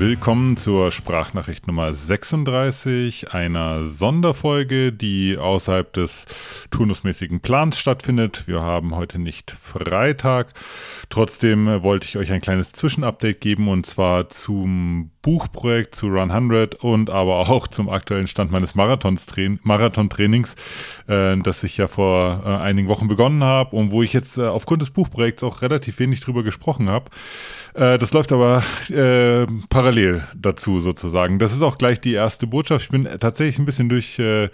Willkommen zur Sprachnachricht Nummer 36, einer Sonderfolge, die außerhalb des turnusmäßigen Plans stattfindet. Wir haben heute nicht Freitag. Trotzdem wollte ich euch ein kleines Zwischenupdate geben und zwar zum Buchprojekt, zu Run 100 und aber auch zum aktuellen Stand meines Marathon-Trainings, äh, das ich ja vor äh, einigen Wochen begonnen habe und wo ich jetzt äh, aufgrund des Buchprojekts auch relativ wenig drüber gesprochen habe. Äh, das läuft aber äh, parallel dazu sozusagen. Das ist auch gleich die erste Botschaft. Ich bin tatsächlich ein bisschen durch, äh,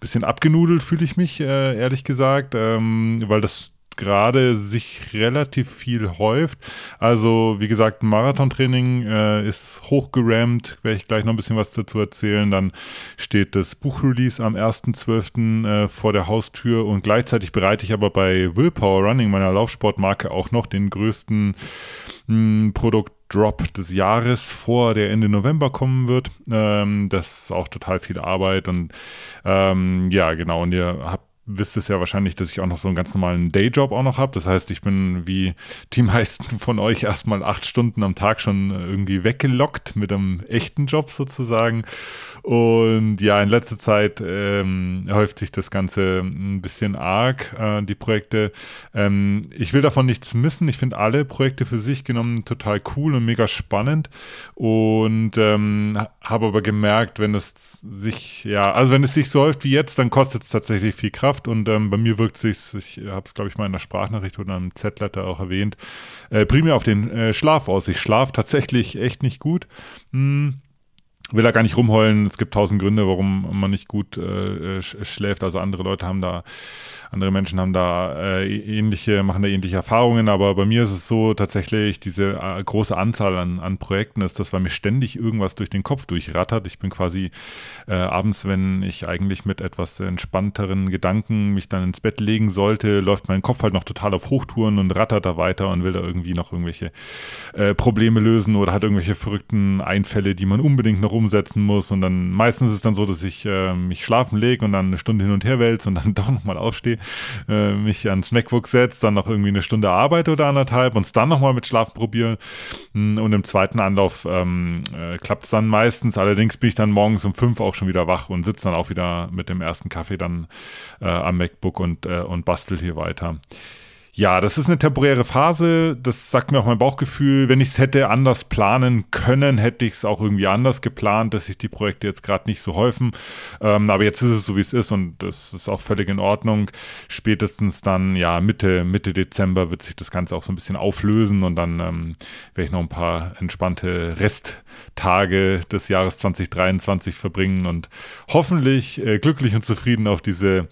bisschen abgenudelt fühle ich mich, ehrlich gesagt, ähm, weil das gerade sich relativ viel häuft. Also wie gesagt, Marathontraining äh, ist hochgerammt, werde ich gleich noch ein bisschen was dazu erzählen. Dann steht das Buchrelease am 1.12. Äh, vor der Haustür und gleichzeitig bereite ich aber bei Willpower Running, meiner Laufsportmarke, auch noch den größten hm, Produkt Drop des Jahres vor, der Ende November kommen wird. Ähm, das ist auch total viel Arbeit und ähm, ja, genau. Und ihr habt wisst es ja wahrscheinlich, dass ich auch noch so einen ganz normalen Dayjob auch noch habe. Das heißt, ich bin wie die meisten von euch erstmal acht Stunden am Tag schon irgendwie weggelockt mit einem echten Job sozusagen. Und ja, in letzter Zeit ähm, häuft sich das Ganze ein bisschen arg, äh, die Projekte. Ähm, ich will davon nichts missen. Ich finde alle Projekte für sich genommen total cool und mega spannend. Und ähm, habe aber gemerkt, wenn es sich, ja, also wenn es sich so häuft wie jetzt, dann kostet es tatsächlich viel Kraft. Und ähm, bei mir wirkt sich, ich habe es, glaube ich, mal in der Sprachnachricht oder einem Z-Letter auch erwähnt, äh, primär auf den äh, Schlaf aus. Ich schlafe tatsächlich echt nicht gut. Hm will da gar nicht rumheulen. Es gibt tausend Gründe, warum man nicht gut äh, schläft. Also andere Leute haben da andere Menschen haben da äh, ähnliche, machen da ähnliche Erfahrungen, aber bei mir ist es so tatsächlich, diese äh, große Anzahl an, an Projekten ist das, weil mir ständig irgendwas durch den Kopf durchrattert. Ich bin quasi äh, abends, wenn ich eigentlich mit etwas entspannteren Gedanken mich dann ins Bett legen sollte, läuft mein Kopf halt noch total auf Hochtouren und rattert da weiter und will da irgendwie noch irgendwelche äh, Probleme lösen oder hat irgendwelche verrückten Einfälle, die man unbedingt noch umsetzen muss. Und dann meistens ist es dann so, dass ich äh, mich schlafen lege und dann eine Stunde hin und her wälze und dann doch nochmal aufstehe äh, mich ans MacBook setze, dann noch irgendwie eine Stunde arbeite oder anderthalb und es dann nochmal mit Schlaf probiere. Hm, und im zweiten Anlauf ähm, äh, klappt es dann meistens. Allerdings bin ich dann morgens um fünf auch schon wieder wach und sitze dann auch wieder mit dem ersten Kaffee dann äh, am MacBook und, äh, und bastel hier weiter. Ja, das ist eine temporäre Phase. Das sagt mir auch mein Bauchgefühl. Wenn ich es hätte anders planen können, hätte ich es auch irgendwie anders geplant, dass sich die Projekte jetzt gerade nicht so häufen. Ähm, aber jetzt ist es so, wie es ist und das ist auch völlig in Ordnung. Spätestens dann, ja, Mitte, Mitte Dezember wird sich das Ganze auch so ein bisschen auflösen und dann ähm, werde ich noch ein paar entspannte Resttage des Jahres 2023 verbringen und hoffentlich äh, glücklich und zufrieden auf diese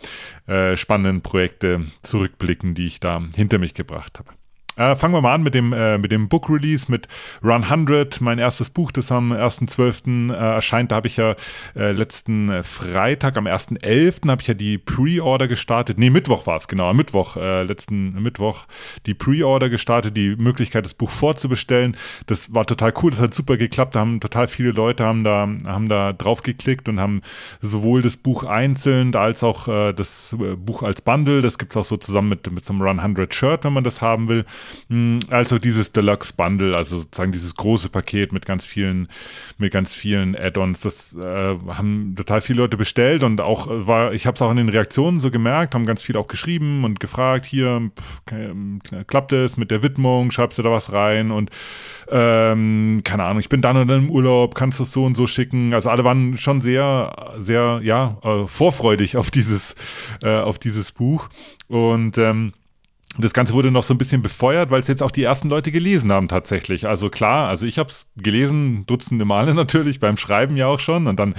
äh, spannenden Projekte zurückblicken, die ich da hinter mich gebracht habe. Äh, fangen wir mal an mit dem, äh, mit dem Book Release, mit Run 100, mein erstes Buch, das am 1.12. Äh, erscheint. Da habe ich ja äh, letzten äh, Freitag, am 1.11. habe ich ja die Pre-Order gestartet. Nee, Mittwoch war es, genau, am Mittwoch, äh, letzten Mittwoch die Pre-Order gestartet, die Möglichkeit, das Buch vorzubestellen. Das war total cool, das hat super geklappt. Da haben total viele Leute haben da, haben da drauf geklickt und haben sowohl das Buch einzeln als auch das Buch als Bundle, das gibt es auch so zusammen mit, mit so einem Run 100 Shirt, wenn man das haben will, also dieses Deluxe Bundle, also sozusagen dieses große Paket mit ganz vielen, mit ganz vielen Add-ons, das äh, haben total viele Leute bestellt und auch äh, war, ich habe es auch in den Reaktionen so gemerkt, haben ganz viele auch geschrieben und gefragt, hier pff, klappt es mit der Widmung, schreibst du da was rein? Und ähm, keine Ahnung, ich bin dann und dann im Urlaub, kannst du es so und so schicken. Also alle waren schon sehr, sehr, ja, äh, vorfreudig auf dieses, äh, auf dieses Buch. Und ähm, das Ganze wurde noch so ein bisschen befeuert, weil es jetzt auch die ersten Leute gelesen haben tatsächlich. Also klar, also ich habe es gelesen, dutzende Male natürlich, beim Schreiben ja auch schon. Und dann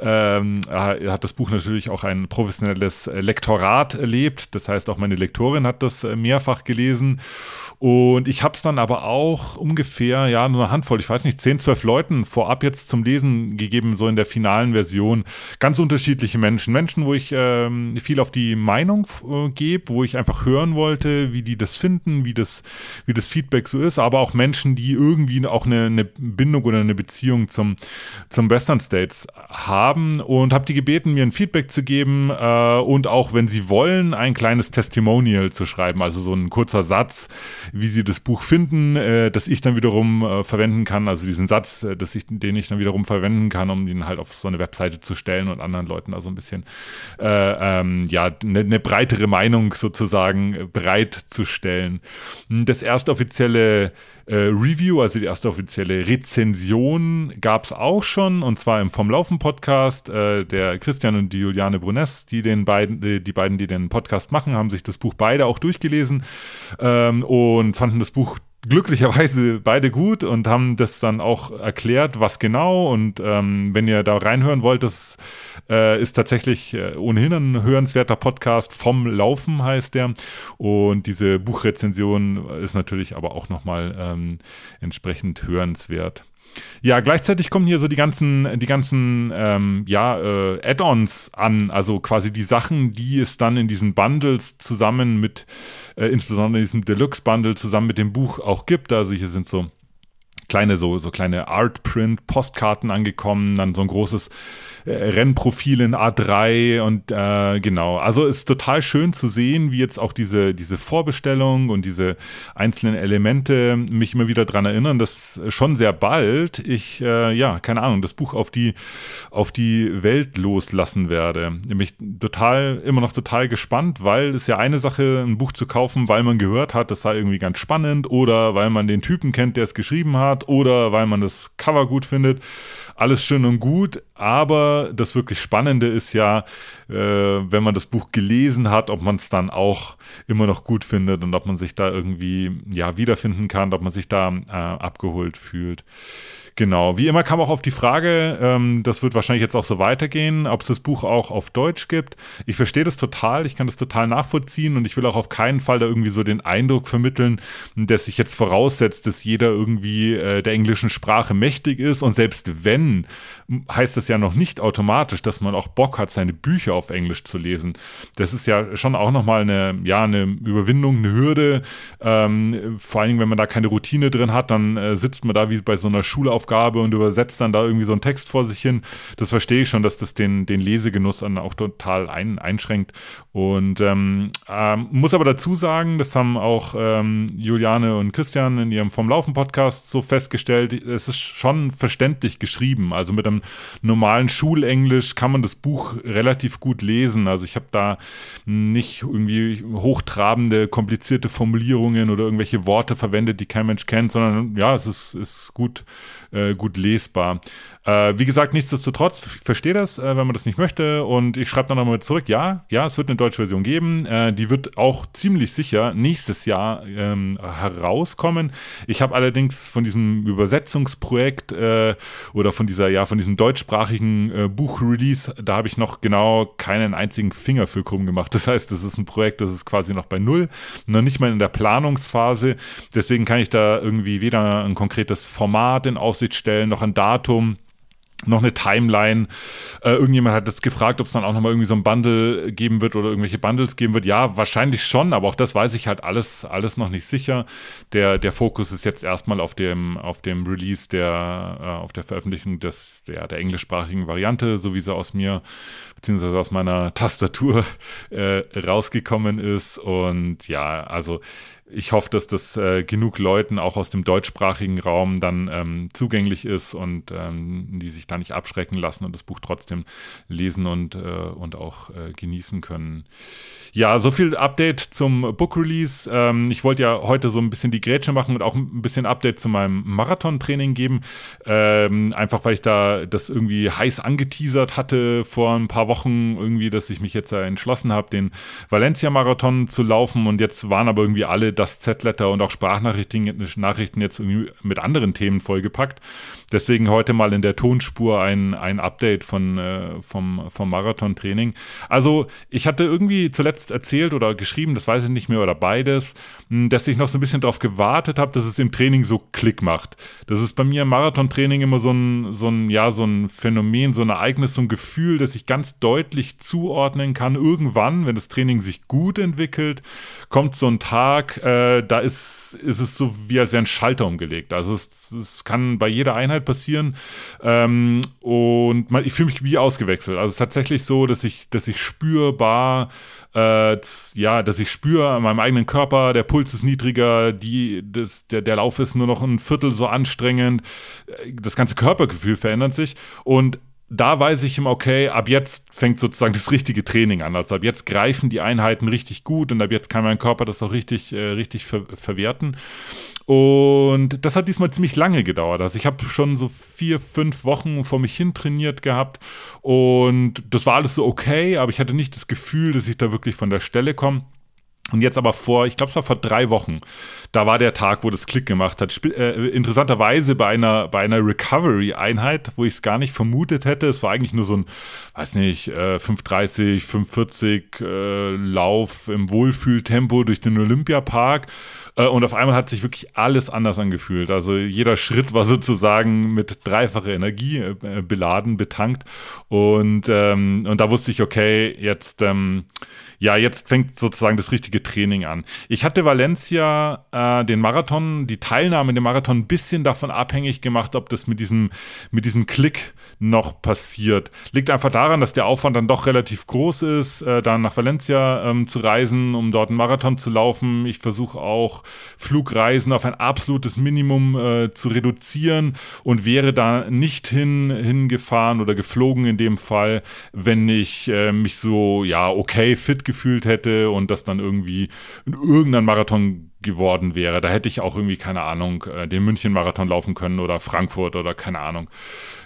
ähm, hat das Buch natürlich auch ein professionelles Lektorat erlebt. Das heißt, auch meine Lektorin hat das äh, mehrfach gelesen. Und ich habe es dann aber auch ungefähr, ja, nur eine Handvoll, ich weiß nicht, 10, 12 Leuten vorab jetzt zum Lesen gegeben, so in der finalen Version. Ganz unterschiedliche Menschen. Menschen, wo ich ähm, viel auf die Meinung äh, gebe, wo ich einfach hören wollte, Wie die das finden, wie das, wie das Feedback so ist, aber auch Menschen, die irgendwie auch eine, eine Bindung oder eine Beziehung zum, zum Western States haben und habe die gebeten, mir ein Feedback zu geben äh, und auch, wenn sie wollen, ein kleines Testimonial zu schreiben, also so ein kurzer Satz, wie sie das Buch finden, äh, das ich dann wiederum äh, verwenden kann, also diesen Satz, äh, dass ich, den ich dann wiederum verwenden kann, um ihn halt auf so eine Webseite zu stellen und anderen Leuten also ein bisschen äh, ähm, ja eine, eine breitere Meinung sozusagen bereitzustellen. Das erste offizielle äh, Review, also die erste offizielle Rezension gab es auch schon und zwar im Vom Laufen Podcast. Äh, der Christian und die Juliane Brunes, die den beiden, äh, die beiden, die den Podcast machen, haben sich das Buch beide auch durchgelesen ähm, und fanden das Buch glücklicherweise beide gut und haben das dann auch erklärt, was genau. Und ähm, wenn ihr da reinhören wollt, das äh, ist tatsächlich äh, ohnehin ein hörenswerter Podcast. Vom Laufen heißt der. Und diese Buchrezension ist natürlich aber auch nochmal ähm, entsprechend hörenswert. Ja, gleichzeitig kommen hier so die ganzen, die ganzen ähm, ja, äh, Add-ons an, also quasi die Sachen, die es dann in diesen Bundles zusammen mit, äh, insbesondere in diesem Deluxe-Bundle zusammen mit dem Buch auch gibt. Also hier sind so kleine, so, so kleine Art-Print-Postkarten angekommen, dann so ein großes äh, Rennprofil in A3 und äh, genau. Also ist total schön zu sehen, wie jetzt auch diese, diese Vorbestellung und diese einzelnen Elemente mich immer wieder daran erinnern, dass schon sehr bald ich, äh, ja, keine Ahnung, das Buch auf die, auf die Welt loslassen werde. Mich total, immer noch total gespannt, weil es ja eine Sache, ein Buch zu kaufen, weil man gehört hat, das sei irgendwie ganz spannend oder weil man den Typen kennt, der es geschrieben hat oder weil man das Cover gut findet alles schön und gut, aber das wirklich Spannende ist ja, äh, wenn man das Buch gelesen hat, ob man es dann auch immer noch gut findet und ob man sich da irgendwie ja wiederfinden kann, ob man sich da äh, abgeholt fühlt. Genau, wie immer kam auch auf die Frage, ähm, das wird wahrscheinlich jetzt auch so weitergehen, ob es das Buch auch auf Deutsch gibt. Ich verstehe das total, ich kann das total nachvollziehen und ich will auch auf keinen Fall da irgendwie so den Eindruck vermitteln, dass sich jetzt voraussetzt, dass jeder irgendwie äh, der englischen Sprache mächtig ist und selbst wenn, heißt das ja noch nicht automatisch, dass man auch Bock hat, seine Bücher auf Englisch zu lesen. Das ist ja schon auch nochmal eine, ja, eine Überwindung, eine Hürde. Ähm, vor allen Dingen, wenn man da keine Routine drin hat, dann äh, sitzt man da wie bei so einer Schule auf Hausaufgabe und übersetzt dann da irgendwie so einen Text vor sich hin. Das verstehe ich schon, dass das den, den Lesegenuss dann auch total ein, einschränkt. Und ähm, ähm, muss aber dazu sagen, das haben auch ähm, Juliane und Christian in ihrem Vom Laufen Podcast so festgestellt, es ist schon verständlich geschrieben. Also mit einem normalen Schulenglisch kann man das Buch relativ gut lesen. Also ich habe da nicht irgendwie hochtrabende, komplizierte Formulierungen oder irgendwelche Worte verwendet, die kein Mensch kennt, sondern ja, es ist, ist gut äh, gut lesbar. Äh, wie gesagt, nichtsdestotrotz, ich verstehe das, äh, wenn man das nicht möchte. Und ich schreibe dann nochmal zurück, ja, ja, es wird eine deutsche Version geben. Äh, die wird auch ziemlich sicher nächstes Jahr ähm, herauskommen. Ich habe allerdings von diesem Übersetzungsprojekt äh, oder von dieser, ja, von diesem deutschsprachigen Buchrelease, da habe ich noch genau keinen einzigen Finger für krumm gemacht. Das heißt, das ist ein Projekt, das ist quasi noch bei Null, noch nicht mal in der Planungsphase. Deswegen kann ich da irgendwie weder ein konkretes Format in Aussicht stellen, noch ein Datum noch eine Timeline. Äh, irgendjemand hat das gefragt, ob es dann auch nochmal irgendwie so ein Bundle geben wird oder irgendwelche Bundles geben wird. Ja, wahrscheinlich schon, aber auch das weiß ich halt alles, alles noch nicht sicher. Der, der Fokus ist jetzt erstmal auf dem, auf dem Release der, äh, auf der Veröffentlichung des, der, der englischsprachigen Variante, so wie sie aus mir, beziehungsweise aus meiner Tastatur äh, rausgekommen ist. Und ja, also ich hoffe, dass das äh, genug Leuten auch aus dem deutschsprachigen Raum dann ähm, zugänglich ist und ähm, die sich da nicht abschrecken lassen und das Buch trotzdem lesen und, äh, und auch äh, genießen können. Ja, so viel Update zum Book Release. Ähm, ich wollte ja heute so ein bisschen die Grätsche machen und auch ein bisschen Update zu meinem Marathon-Training geben. Ähm, einfach weil ich da das irgendwie heiß angeteasert hatte vor ein paar Wochen irgendwie, dass ich mich jetzt entschlossen habe, den Valencia-Marathon zu laufen und jetzt waren aber irgendwie alle das Z-Letter und auch Sprachnachrichten Nachrichten jetzt mit anderen Themen vollgepackt. Deswegen heute mal in der Tonspur ein, ein Update von, äh, vom, vom Marathon-Training. Also ich hatte irgendwie zuletzt erzählt oder geschrieben, das weiß ich nicht mehr, oder beides, hm, dass ich noch so ein bisschen darauf gewartet habe, dass es im Training so Klick macht. Das ist bei mir im Marathon-Training immer so ein, so ein, ja, so ein Phänomen, so ein Ereignis, so ein Gefühl, das ich ganz deutlich zuordnen kann. Irgendwann, wenn das Training sich gut entwickelt, kommt so ein Tag, äh, da ist, ist es so wie als wäre ein Schalter umgelegt. Also es, es kann bei jeder Einheit passieren ähm, und man, ich fühle mich wie ausgewechselt. Also es ist tatsächlich so, dass ich, dass ich spürbar äh, ja, dass ich spüre an meinem eigenen Körper, der Puls ist niedriger, die, das, der, der Lauf ist nur noch ein Viertel so anstrengend, das ganze Körpergefühl verändert sich und da weiß ich immer, okay, ab jetzt fängt sozusagen das richtige Training an. Also ab jetzt greifen die Einheiten richtig gut und ab jetzt kann mein Körper das auch richtig, äh, richtig ver verwerten. Und das hat diesmal ziemlich lange gedauert. Also ich habe schon so vier, fünf Wochen vor mich hin trainiert gehabt und das war alles so okay, aber ich hatte nicht das Gefühl, dass ich da wirklich von der Stelle komme. Und jetzt aber vor, ich glaube, es war vor drei Wochen, da war der Tag, wo das Klick gemacht hat. Sp äh, interessanterweise bei einer, bei einer Recovery-Einheit, wo ich es gar nicht vermutet hätte. Es war eigentlich nur so ein, weiß nicht, äh, 530, 540 äh, Lauf im Wohlfühltempo durch den Olympiapark. Äh, und auf einmal hat sich wirklich alles anders angefühlt. Also jeder Schritt war sozusagen mit dreifacher Energie äh, beladen, betankt. Und, ähm, und da wusste ich, okay, jetzt, ähm, ja, jetzt fängt sozusagen das richtige Training an. Ich hatte Valencia äh, den Marathon, die Teilnahme dem Marathon ein bisschen davon abhängig gemacht, ob das mit diesem, mit diesem Klick noch passiert. Liegt einfach daran, dass der Aufwand dann doch relativ groß ist, äh, dann nach Valencia ähm, zu reisen, um dort einen Marathon zu laufen. Ich versuche auch Flugreisen auf ein absolutes Minimum äh, zu reduzieren und wäre da nicht hin, hingefahren oder geflogen in dem Fall, wenn ich äh, mich so, ja, okay, fit gefühlt hätte und das dann irgendwie in irgendeinem Marathon geworden wäre. Da hätte ich auch irgendwie, keine Ahnung, äh, den München-Marathon laufen können oder Frankfurt oder keine Ahnung,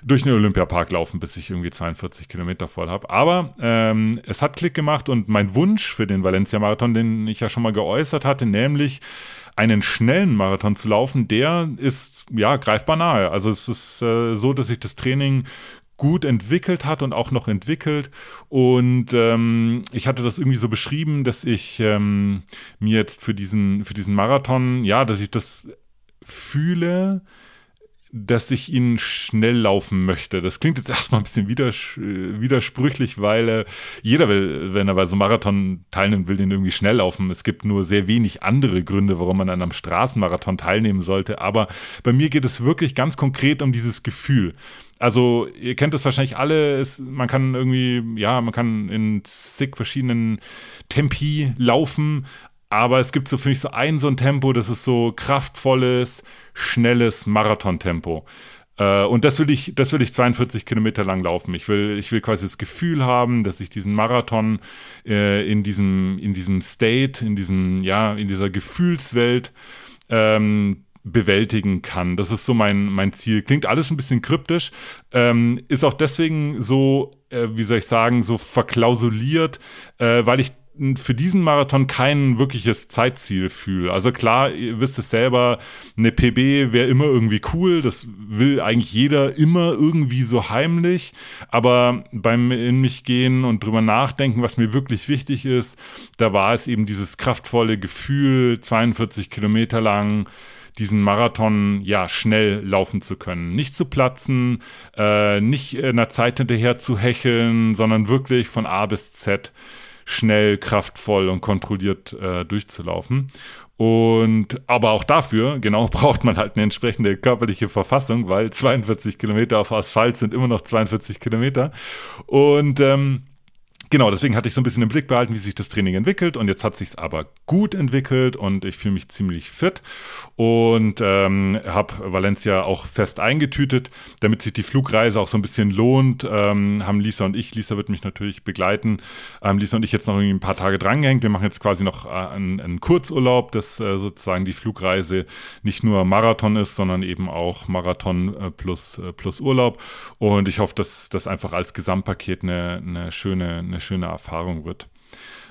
durch den Olympiapark laufen, bis ich irgendwie 42 Kilometer voll habe. Aber ähm, es hat Klick gemacht und mein Wunsch für den Valencia-Marathon, den ich ja schon mal geäußert hatte, nämlich einen schnellen Marathon zu laufen, der ist ja greifbar nahe. Also es ist äh, so, dass ich das Training gut entwickelt hat und auch noch entwickelt. Und ähm, ich hatte das irgendwie so beschrieben, dass ich ähm, mir jetzt für diesen, für diesen Marathon, ja, dass ich das fühle, dass ich ihn schnell laufen möchte. Das klingt jetzt erstmal ein bisschen widers widersprüchlich, weil äh, jeder will, wenn er bei so einem Marathon teilnimmt, will den irgendwie schnell laufen. Es gibt nur sehr wenig andere Gründe, warum man an einem Straßenmarathon teilnehmen sollte. Aber bei mir geht es wirklich ganz konkret um dieses Gefühl also ihr kennt es wahrscheinlich alle, es, man kann irgendwie, ja, man kann in zig verschiedenen Tempi laufen, aber es gibt so für mich so ein so ein Tempo, das ist so kraftvolles, schnelles Marathontempo. Äh, und das will ich, das will ich 42 Kilometer lang laufen. Ich will, ich will quasi das Gefühl haben, dass ich diesen Marathon äh, in diesem, in diesem State, in diesem, ja, in dieser Gefühlswelt ähm, bewältigen kann. Das ist so mein, mein Ziel. Klingt alles ein bisschen kryptisch, ähm, ist auch deswegen so, äh, wie soll ich sagen, so verklausuliert, äh, weil ich für diesen Marathon kein wirkliches Zeitziel fühle. Also klar, ihr wisst es selber, eine PB wäre immer irgendwie cool, das will eigentlich jeder immer irgendwie so heimlich, aber beim in mich gehen und drüber nachdenken, was mir wirklich wichtig ist, da war es eben dieses kraftvolle Gefühl, 42 Kilometer lang, diesen Marathon ja schnell laufen zu können. Nicht zu platzen, äh, nicht in der Zeit hinterher zu hecheln, sondern wirklich von A bis Z schnell, kraftvoll und kontrolliert äh, durchzulaufen. Und aber auch dafür, genau, braucht man halt eine entsprechende körperliche Verfassung, weil 42 Kilometer auf Asphalt sind immer noch 42 Kilometer. Und ähm, Genau, deswegen hatte ich so ein bisschen im Blick behalten, wie sich das Training entwickelt und jetzt hat sich aber gut entwickelt und ich fühle mich ziemlich fit und ähm, habe Valencia auch fest eingetütet, damit sich die Flugreise auch so ein bisschen lohnt. Ähm, haben Lisa und ich, Lisa wird mich natürlich begleiten, ähm, Lisa und ich jetzt noch irgendwie ein paar Tage drangehängt. Wir machen jetzt quasi noch äh, einen, einen, Kurzurlaub, dass äh, sozusagen die Flugreise nicht nur Marathon ist, sondern eben auch Marathon äh, plus, äh, plus Urlaub und ich hoffe, dass das einfach als Gesamtpaket eine, eine schöne eine schöne Erfahrung wird.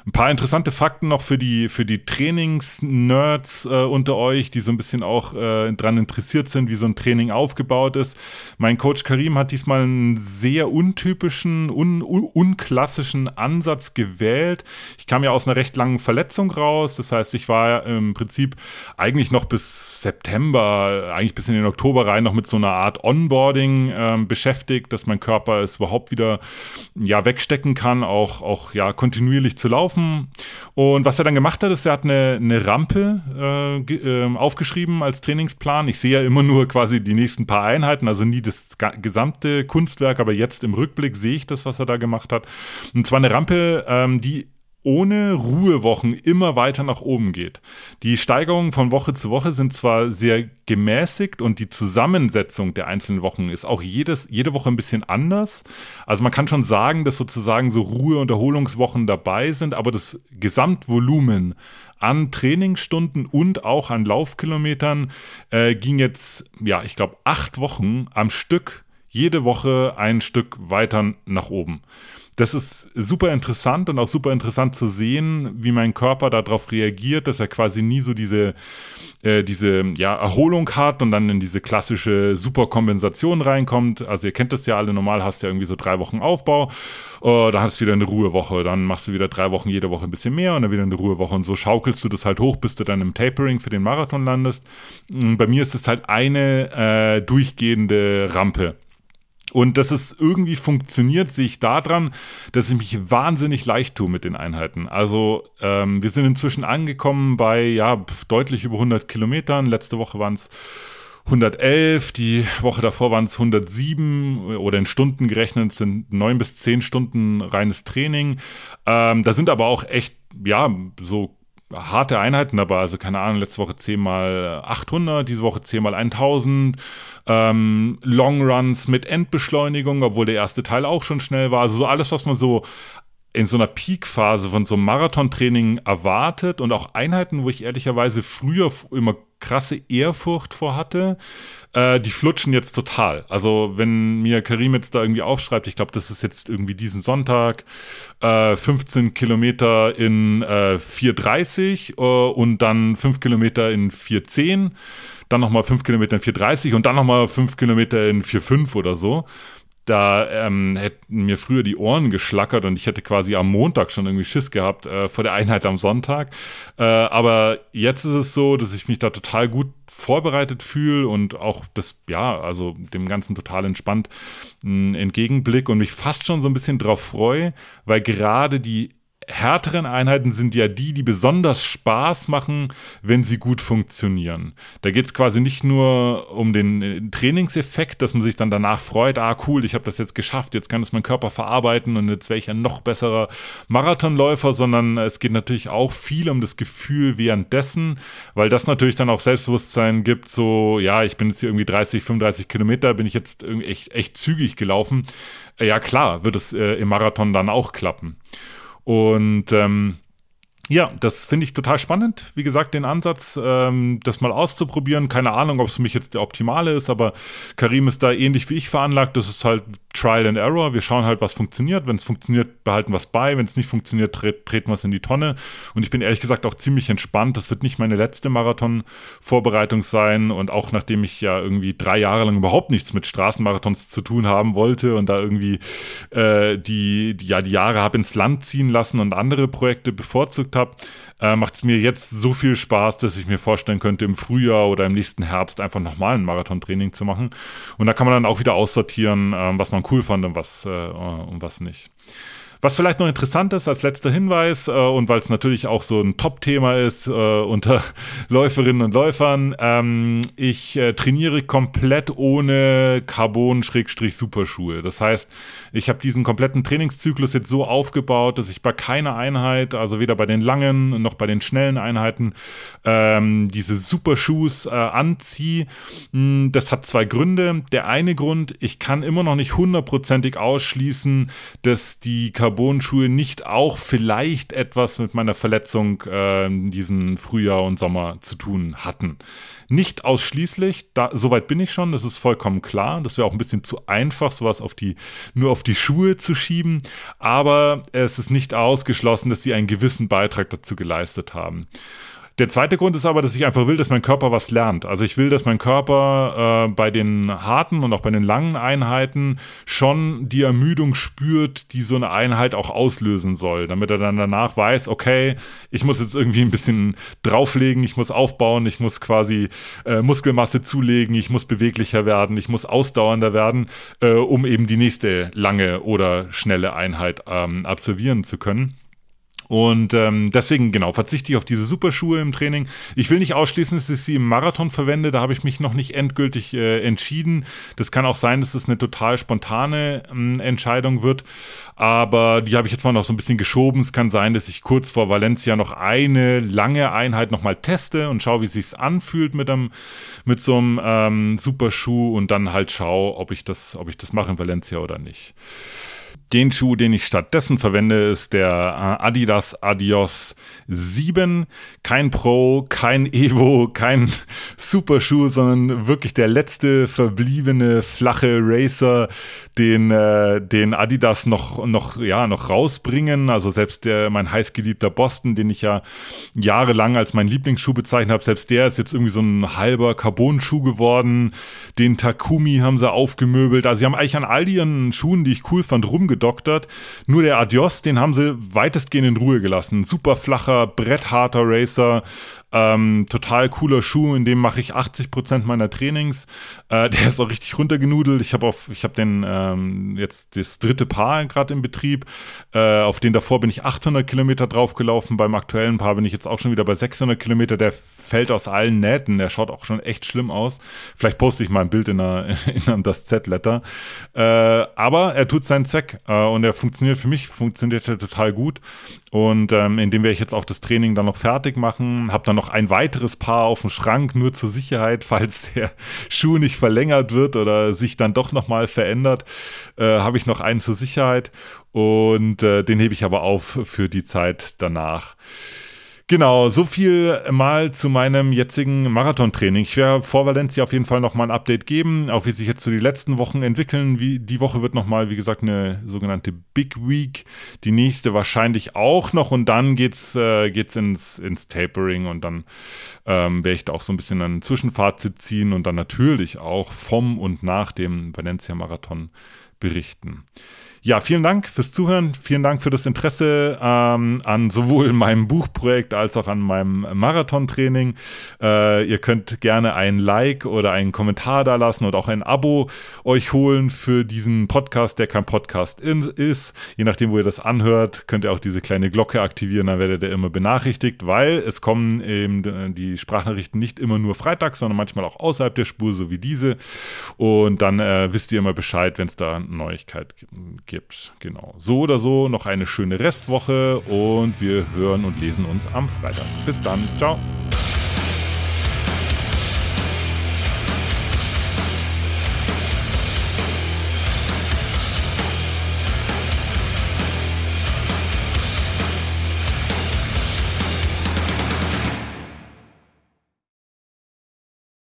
Ein paar interessante Fakten noch für die, für die Trainings-Nerds äh, unter euch, die so ein bisschen auch äh, dran interessiert sind, wie so ein Training aufgebaut ist. Mein Coach Karim hat diesmal einen sehr untypischen, un, un, unklassischen Ansatz gewählt. Ich kam ja aus einer recht langen Verletzung raus. Das heißt, ich war im Prinzip eigentlich noch bis September, eigentlich bis in den Oktober rein, noch mit so einer Art Onboarding äh, beschäftigt, dass mein Körper es überhaupt wieder ja, wegstecken kann, auch, auch ja, kontinuierlich zu laufen. Und was er dann gemacht hat, ist, er hat eine, eine Rampe äh, äh, aufgeschrieben als Trainingsplan. Ich sehe ja immer nur quasi die nächsten paar Einheiten, also nie das gesamte Kunstwerk, aber jetzt im Rückblick sehe ich das, was er da gemacht hat. Und zwar eine Rampe, ähm, die ohne Ruhewochen immer weiter nach oben geht. Die Steigerungen von Woche zu Woche sind zwar sehr gemäßigt und die Zusammensetzung der einzelnen Wochen ist auch jedes, jede Woche ein bisschen anders. Also man kann schon sagen, dass sozusagen so Ruhe- und Erholungswochen dabei sind, aber das Gesamtvolumen an Trainingsstunden und auch an Laufkilometern äh, ging jetzt, ja, ich glaube, acht Wochen am Stück, jede Woche ein Stück weiter nach oben das ist super interessant und auch super interessant zu sehen, wie mein Körper darauf reagiert, dass er quasi nie so diese, äh, diese ja, Erholung hat und dann in diese klassische Superkompensation reinkommt. Also ihr kennt das ja alle, normal hast du ja irgendwie so drei Wochen Aufbau, äh, dann hast du wieder eine Ruhewoche, dann machst du wieder drei Wochen jede Woche ein bisschen mehr und dann wieder eine Ruhewoche und so schaukelst du das halt hoch, bis du dann im Tapering für den Marathon landest. Bei mir ist es halt eine äh, durchgehende Rampe. Und dass es irgendwie funktioniert, sehe ich daran, dass ich mich wahnsinnig leicht tue mit den Einheiten. Also ähm, wir sind inzwischen angekommen bei ja deutlich über 100 Kilometern. Letzte Woche waren es 111, die Woche davor waren es 107 oder in Stunden gerechnet sind neun bis zehn Stunden reines Training. Ähm, da sind aber auch echt ja so harte Einheiten dabei. Also keine Ahnung, letzte Woche 10 mal 800, diese Woche 10 mal 1000. Ähm, Longruns mit Endbeschleunigung, obwohl der erste Teil auch schon schnell war. Also so alles, was man so in so einer Peakphase von so einem Marathontraining erwartet und auch Einheiten, wo ich ehrlicherweise früher immer krasse Ehrfurcht vor hatte, äh, die flutschen jetzt total. Also wenn mir Karim jetzt da irgendwie aufschreibt, ich glaube, das ist jetzt irgendwie diesen Sonntag, äh, 15 Kilometer in äh, 4,30 äh, und dann 5 Kilometer in 4,10 dann nochmal 5 Kilometer in 4,30 und dann nochmal 5 Kilometer in 4,5 oder so da ähm, hätten mir früher die Ohren geschlackert und ich hätte quasi am Montag schon irgendwie Schiss gehabt äh, vor der Einheit am Sonntag. Äh, aber jetzt ist es so, dass ich mich da total gut vorbereitet fühle und auch das, ja, also dem Ganzen total entspannt mh, entgegenblick und mich fast schon so ein bisschen drauf freue, weil gerade die härteren Einheiten sind ja die, die besonders Spaß machen, wenn sie gut funktionieren. Da geht es quasi nicht nur um den äh, Trainingseffekt, dass man sich dann danach freut, ah cool, ich habe das jetzt geschafft, jetzt kann das mein Körper verarbeiten und jetzt wäre ich ein noch besserer Marathonläufer, sondern es geht natürlich auch viel um das Gefühl währenddessen, weil das natürlich dann auch Selbstbewusstsein gibt, so ja, ich bin jetzt hier irgendwie 30, 35 Kilometer, bin ich jetzt echt, echt zügig gelaufen. Ja klar, wird es äh, im Marathon dann auch klappen. Und ähm, ja, das finde ich total spannend. Wie gesagt, den Ansatz, ähm, das mal auszuprobieren. Keine Ahnung, ob es für mich jetzt der optimale ist, aber Karim ist da ähnlich wie ich veranlagt. Das ist halt Trial and Error. Wir schauen halt, was funktioniert. Wenn es funktioniert, behalten wir es bei. Wenn es nicht funktioniert, tre treten wir es in die Tonne. Und ich bin ehrlich gesagt auch ziemlich entspannt. Das wird nicht meine letzte Marathon-Vorbereitung sein. Und auch nachdem ich ja irgendwie drei Jahre lang überhaupt nichts mit Straßenmarathons zu tun haben wollte und da irgendwie äh, die, die, ja, die Jahre habe ins Land ziehen lassen und andere Projekte bevorzugt habe, äh, macht es mir jetzt so viel Spaß, dass ich mir vorstellen könnte, im Frühjahr oder im nächsten Herbst einfach nochmal ein Marathontraining zu machen. Und da kann man dann auch wieder aussortieren, äh, was man cool fand und was, äh, und was nicht. Was vielleicht noch interessant ist als letzter Hinweis äh, und weil es natürlich auch so ein Top-Thema ist äh, unter Läuferinnen und Läufern, ähm, ich äh, trainiere komplett ohne Carbon-Superschuhe. Das heißt, ich habe diesen kompletten Trainingszyklus jetzt so aufgebaut, dass ich bei keiner Einheit, also weder bei den langen noch bei den schnellen Einheiten, ähm, diese Superschuhs äh, anziehe. Hm, das hat zwei Gründe. Der eine Grund, ich kann immer noch nicht hundertprozentig ausschließen, dass die Carbon Carbon-Schuhe nicht auch vielleicht etwas mit meiner Verletzung äh, in diesem Frühjahr und Sommer zu tun hatten. Nicht ausschließlich, da, soweit bin ich schon, das ist vollkommen klar. Das wäre auch ein bisschen zu einfach, sowas auf die, nur auf die Schuhe zu schieben. Aber es ist nicht ausgeschlossen, dass sie einen gewissen Beitrag dazu geleistet haben. Der zweite Grund ist aber, dass ich einfach will, dass mein Körper was lernt. Also ich will, dass mein Körper äh, bei den harten und auch bei den langen Einheiten schon die Ermüdung spürt, die so eine Einheit auch auslösen soll, damit er dann danach weiß, okay, ich muss jetzt irgendwie ein bisschen drauflegen, ich muss aufbauen, ich muss quasi äh, Muskelmasse zulegen, ich muss beweglicher werden, ich muss ausdauernder werden, äh, um eben die nächste lange oder schnelle Einheit ähm, absolvieren zu können. Und ähm, deswegen, genau, verzichte ich auf diese Superschuhe im Training. Ich will nicht ausschließen, dass ich sie im Marathon verwende. Da habe ich mich noch nicht endgültig äh, entschieden. Das kann auch sein, dass es eine total spontane ähm, Entscheidung wird. Aber die habe ich jetzt mal noch so ein bisschen geschoben. Es kann sein, dass ich kurz vor Valencia noch eine lange Einheit nochmal teste und schaue, wie es sich anfühlt mit, einem, mit so einem ähm, Superschuh und dann halt schaue, ob ich das, ob ich das mache in Valencia oder nicht. Den Schuh, den ich stattdessen verwende, ist der äh, Adidas Adios 7. Kein Pro, kein Evo, kein Superschuh, sondern wirklich der letzte verbliebene flache Racer, den, äh, den Adidas noch, noch, ja, noch rausbringen. Also selbst der, mein heißgeliebter Boston, den ich ja jahrelang als mein Lieblingsschuh bezeichnet habe, selbst der ist jetzt irgendwie so ein halber Carbon-Schuh geworden. Den Takumi haben sie aufgemöbelt. Also sie haben eigentlich an all ihren Schuhen, die ich cool fand, rumgedacht gedoktert. Nur der Adios, den haben sie weitestgehend in Ruhe gelassen. Super flacher, brettharter Racer, ähm, total cooler Schuh, in dem mache ich 80 Prozent meiner Trainings. Äh, der ist auch richtig runtergenudelt. Ich habe hab den ähm, jetzt das dritte Paar gerade im Betrieb. Äh, auf den davor bin ich 800 Kilometer draufgelaufen. Beim aktuellen Paar bin ich jetzt auch schon wieder bei 600 Kilometer. Der fällt aus allen Nähten. Der schaut auch schon echt schlimm aus. Vielleicht poste ich mal ein Bild in, einer, in einem Das Z-Letter. Äh, aber er tut seinen Zweck und er funktioniert für mich, funktioniert er total gut. Und ähm, in dem werde ich jetzt auch das Training dann noch fertig machen. Habe dann noch ein weiteres Paar auf dem Schrank, nur zur Sicherheit, falls der Schuh nicht verlängert wird oder sich dann doch nochmal verändert, äh, habe ich noch einen zur Sicherheit. Und äh, den hebe ich aber auf für die Zeit danach. Genau, so viel mal zu meinem jetzigen Marathontraining. Ich werde vor Valencia auf jeden Fall nochmal ein Update geben, auch wie sich jetzt so die letzten Wochen entwickeln. Wie, die Woche wird nochmal, wie gesagt, eine sogenannte Big Week. Die nächste wahrscheinlich auch noch und dann geht's, äh, geht's ins, ins Tapering und dann ähm, werde ich da auch so ein bisschen ein Zwischenfazit ziehen und dann natürlich auch vom und nach dem Valencia-Marathon berichten. Ja, vielen Dank fürs Zuhören. Vielen Dank für das Interesse ähm, an sowohl meinem Buchprojekt als auch an meinem Marathontraining. Äh, ihr könnt gerne ein Like oder einen Kommentar da lassen und auch ein Abo euch holen für diesen Podcast, der kein Podcast ist. Je nachdem, wo ihr das anhört, könnt ihr auch diese kleine Glocke aktivieren, dann werdet ihr immer benachrichtigt, weil es kommen eben die Sprachnachrichten nicht immer nur freitags, sondern manchmal auch außerhalb der Spur, so wie diese. Und dann äh, wisst ihr immer Bescheid, wenn es da Neuigkeit gibt gibt. Genau. So oder so noch eine schöne Restwoche und wir hören und lesen uns am Freitag. Bis dann. Ciao.